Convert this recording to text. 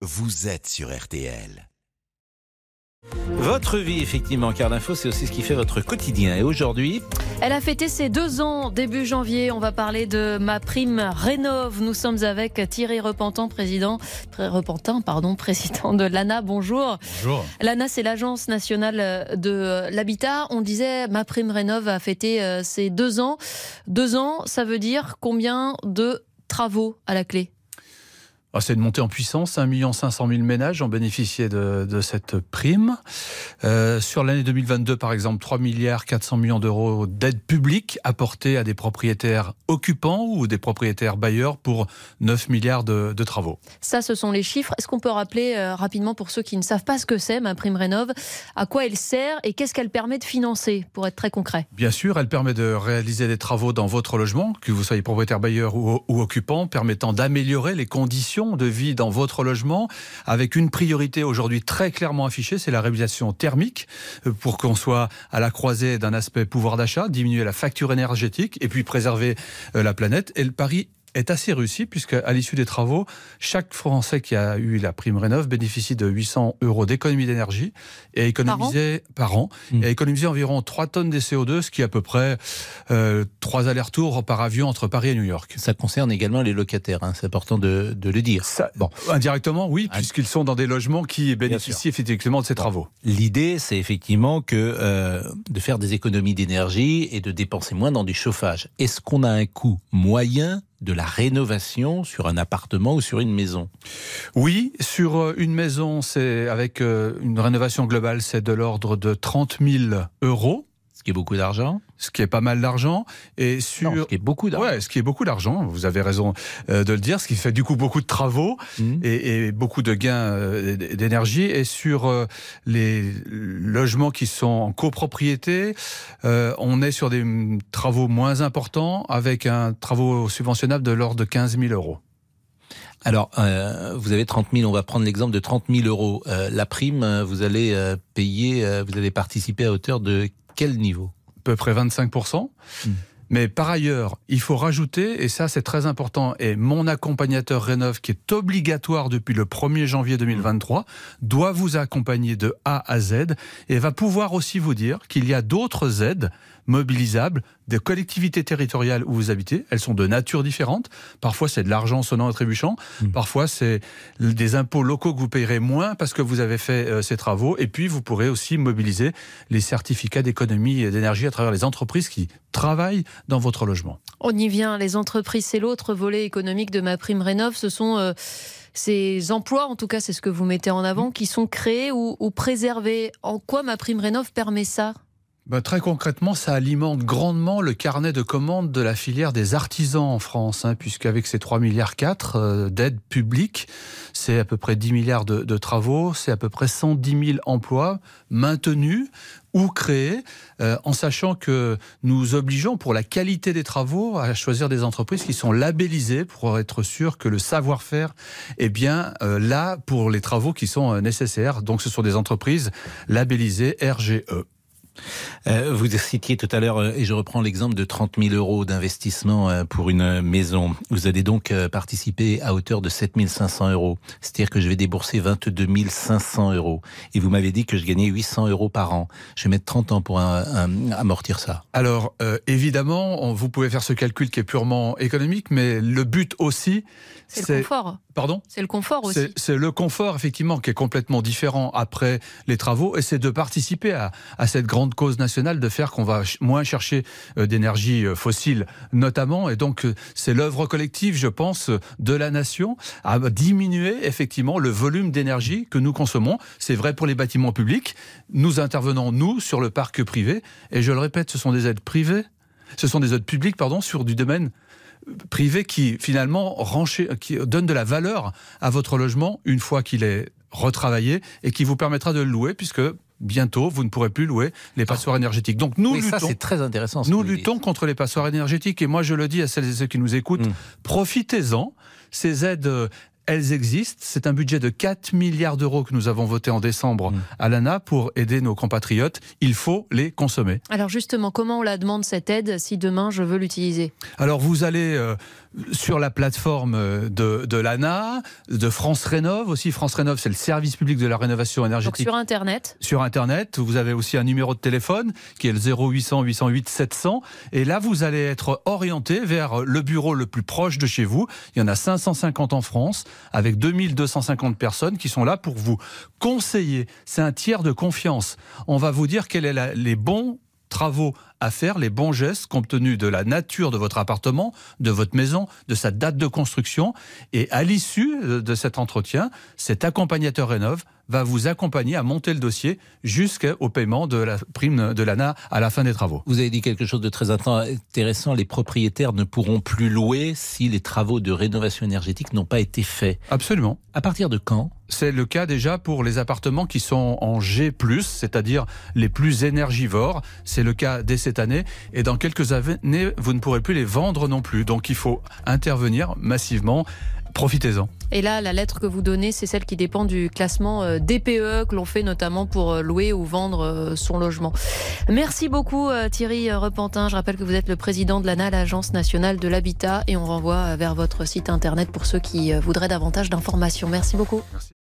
vous êtes sur RTL. Votre vie, effectivement, car l'info, c'est aussi ce qui fait votre quotidien. Et aujourd'hui, Elle a fêté ses deux ans début janvier. On va parler de ma prime Rénov. Nous sommes avec Thierry Repentant, président, Pré- Repentin, pardon, président de l'ANA. Bonjour. Bonjour. L'ANA, c'est l'agence nationale de l'habitat. On disait ma prime Rénov a fêté euh, ses deux ans. Deux ans, ça veut dire combien de travaux à la clé? Ah, C'est une montée en puissance. 1 500 000 ménages ont bénéficié de, de cette prime. Euh, sur l'année 2022, par exemple, 3 milliards 400 millions d'euros d'aide publique apportées à des propriétaires occupants ou des propriétaires bailleurs pour 9 milliards de, de travaux. Ça, ce sont les chiffres. Est-ce qu'on peut rappeler euh, rapidement pour ceux qui ne savent pas ce que c'est ma prime Rénov, à quoi elle sert et qu'est-ce qu'elle permet de financer, pour être très concret? Bien sûr, elle permet de réaliser des travaux dans votre logement, que vous soyez propriétaire bailleur ou, ou occupant, permettant d'améliorer les conditions de vie dans votre logement, avec une priorité aujourd'hui très clairement affichée, c'est la réalisation thermique, euh, pour qu'on soit à la croisée d'un aspect pouvoir d'achat, diminuer la facture énergétique et puis préserver euh, la planète. Et le pari est assez réussi puisque à l'issue des travaux, chaque Français qui a eu la prime Rénov bénéficie de 800 euros d'économie d'énergie et économiser par an, Mmh. et économiser environ 3 tonnes de CO2, ce qui est à peu près euh, 3 allers-retours par avion entre Paris et New York. ça concerne également les locataires. hein. C'est important de, de le dire. Ça, Bon. Indirectement, oui, Ah. puisqu'ils sont dans des logements qui bénéficient effectivement de ces travaux. L'idée, c'est effectivement que euh, de faire des économies d'énergie et de dépenser moins dans du chauffage. Est-ce qu'on a un coût moyen de la rénovation sur un appartement ou sur une maison. Oui, sur euh, une maison, c'est avec euh, une rénovation globale, c'est de l'ordre de 30 000 euros, Ce qui est beaucoup d'argent ce qui est pas mal d'argent. Et sur Non, ce qui est beaucoup d'argent. Ouais, ce qui est beaucoup d'argent, vous avez raison euh, de le dire, ce qui fait du coup beaucoup de travaux Mmh. et, et beaucoup de gains euh, d'énergie. Et sur euh, les logements qui sont en copropriété, on est sur des mm, travaux moins importants avec un travaux subventionnable de l'ordre de 15 000 euros. Alors, euh, vous avez 30 000, on va prendre l'exemple de 30 000 euros. Euh, la prime, vous allez euh, payer, vous allez participer à hauteur de quel niveau à peu près 25%. Mm. Mais par ailleurs, il faut rajouter, et ça c'est très important, et mon accompagnateur Rénov, qui est obligatoire depuis le 1er janvier 2023, doit vous accompagner de A à Z et va pouvoir aussi vous dire qu'il y a d'autres aides mobilisables des collectivités territoriales où vous habitez. Elles sont de nature différente. Parfois c'est de l'argent sonnant et trébuchant. Mm. Parfois c'est des impôts locaux que vous payerez moins parce que vous avez fait euh, ces travaux. Et puis vous pourrez aussi mobiliser les certificats d'économie et d'énergie à travers les entreprises qui travaillent dans votre logement. On y vient, les entreprises, c'est l'autre volet économique de ma prime Rénov. Ce sont euh, ces emplois, en tout cas c'est ce que vous mettez en avant, qui sont créés ou, ou préservés. En quoi ma prime Rénov permet ça? Ben, très concrètement, ça alimente grandement le carnet de commandes de la filière des artisans en France, hein, puisqu'avec ces 3 milliards 4 euh, d'aides publiques, c'est à peu près 10 milliards de, travaux, c'est à peu près 110 000 emplois maintenus ou créés, euh, en sachant que nous obligeons pour la qualité des travaux à choisir des entreprises qui sont labellisées pour être sûr que le savoir-faire est bien euh, là pour les travaux qui sont nécessaires. Donc ce sont des entreprises labellisées. RGE. Euh, Vous citiez tout à l'heure, euh, et je reprends l'exemple de 30 000 euros d'investissement euh, pour une maison. Vous allez donc participer à hauteur de 7 500 euros. C'est-à-dire que je vais débourser 22 500 euros. Et vous m'avez dit que je gagnais 800 euros par an. Je vais mettre 30 ans pour un- un- amortir ça. Alors, euh, évidemment, on- vous pouvez faire ce calcul qui est purement économique, mais le but aussi, C'est le confort. Pardon? C'est le confort aussi. c'est c'est le confort, effectivement, qui est complètement différent après les travaux, et c'est de participer à, à cette grande cause nationale de faire qu'on va moins chercher euh, d'énergie euh, fossile, notamment, et donc euh, c'est l'œuvre collective, je pense, de la nation à diminuer effectivement le volume d'énergie que nous consommons. C'est vrai pour les bâtiments publics. Nous intervenons nous sur le parc privé, et je le répète, ce sont des aides privées, ce sont des aides publiques, pardon, sur du domaine privé qui finalement renché- qui donne de la valeur à votre logement une fois qu'il est retravaillé et qui vous permettra de le louer puisque bientôt vous ne pourrez plus louer les passoires énergétiques. Donc nous oui, luttons. très intéressant. Nous dites. luttons contre les passoires énergétiques et moi je le dis à celles et ceux qui nous écoutent, Mm. profitez-en. Ces aides, euh, elles existent. C'est un budget de 4 milliards d'euros que nous avons voté en décembre Mm. à l'ANA pour aider nos compatriotes. Il faut les consommer. Alors justement, comment on la demande cette aide si demain je veux l'utiliser? Alors vous allez euh, sur la plateforme de, de l'ANA, de France Rénov aussi. France Rénov, c'est le service public de la rénovation énergétique. Donc sur Internet Sur Internet. Vous avez aussi un numéro de téléphone qui est le 0800 808 700. Et là, vous allez être orienté vers le bureau le plus proche de chez vous. Il y en a 550 en France, avec 2250 personnes qui sont là pour vous conseiller. C'est un tiers de confiance. On va vous dire quels sont les bons travaux à faire, les bons gestes compte tenu de la nature de votre appartement, de votre maison, de sa date de construction. Et à l'issue de cet entretien, cet accompagnateur Rénov va vous accompagner à monter le dossier jusqu'au paiement de la prime de l'ANA à la fin des travaux. Vous avez dit quelque chose de très intéressant. Les propriétaires ne pourront plus louer si les travaux de rénovation énergétique n'ont pas été faits. Absolument. À partir de quand c'est le cas déjà pour les appartements qui sont en G+, c'est-à-dire les plus énergivores. C'est le cas dès cette année. Et dans quelques années, vous ne pourrez plus les vendre non plus. Donc il faut intervenir massivement. Profitez-en. Et là, la lettre que vous donnez, c'est celle qui dépend du classement euh, DPE que l'on fait notamment pour euh, louer ou vendre euh, son logement. Merci beaucoup Thierry Repentin. Je rappelle que vous êtes le président de l'ANA, l'Agence nationale de l'habitat, et on renvoie vers votre site internet pour ceux qui voudraient davantage d'informations. Merci beaucoup. Merci.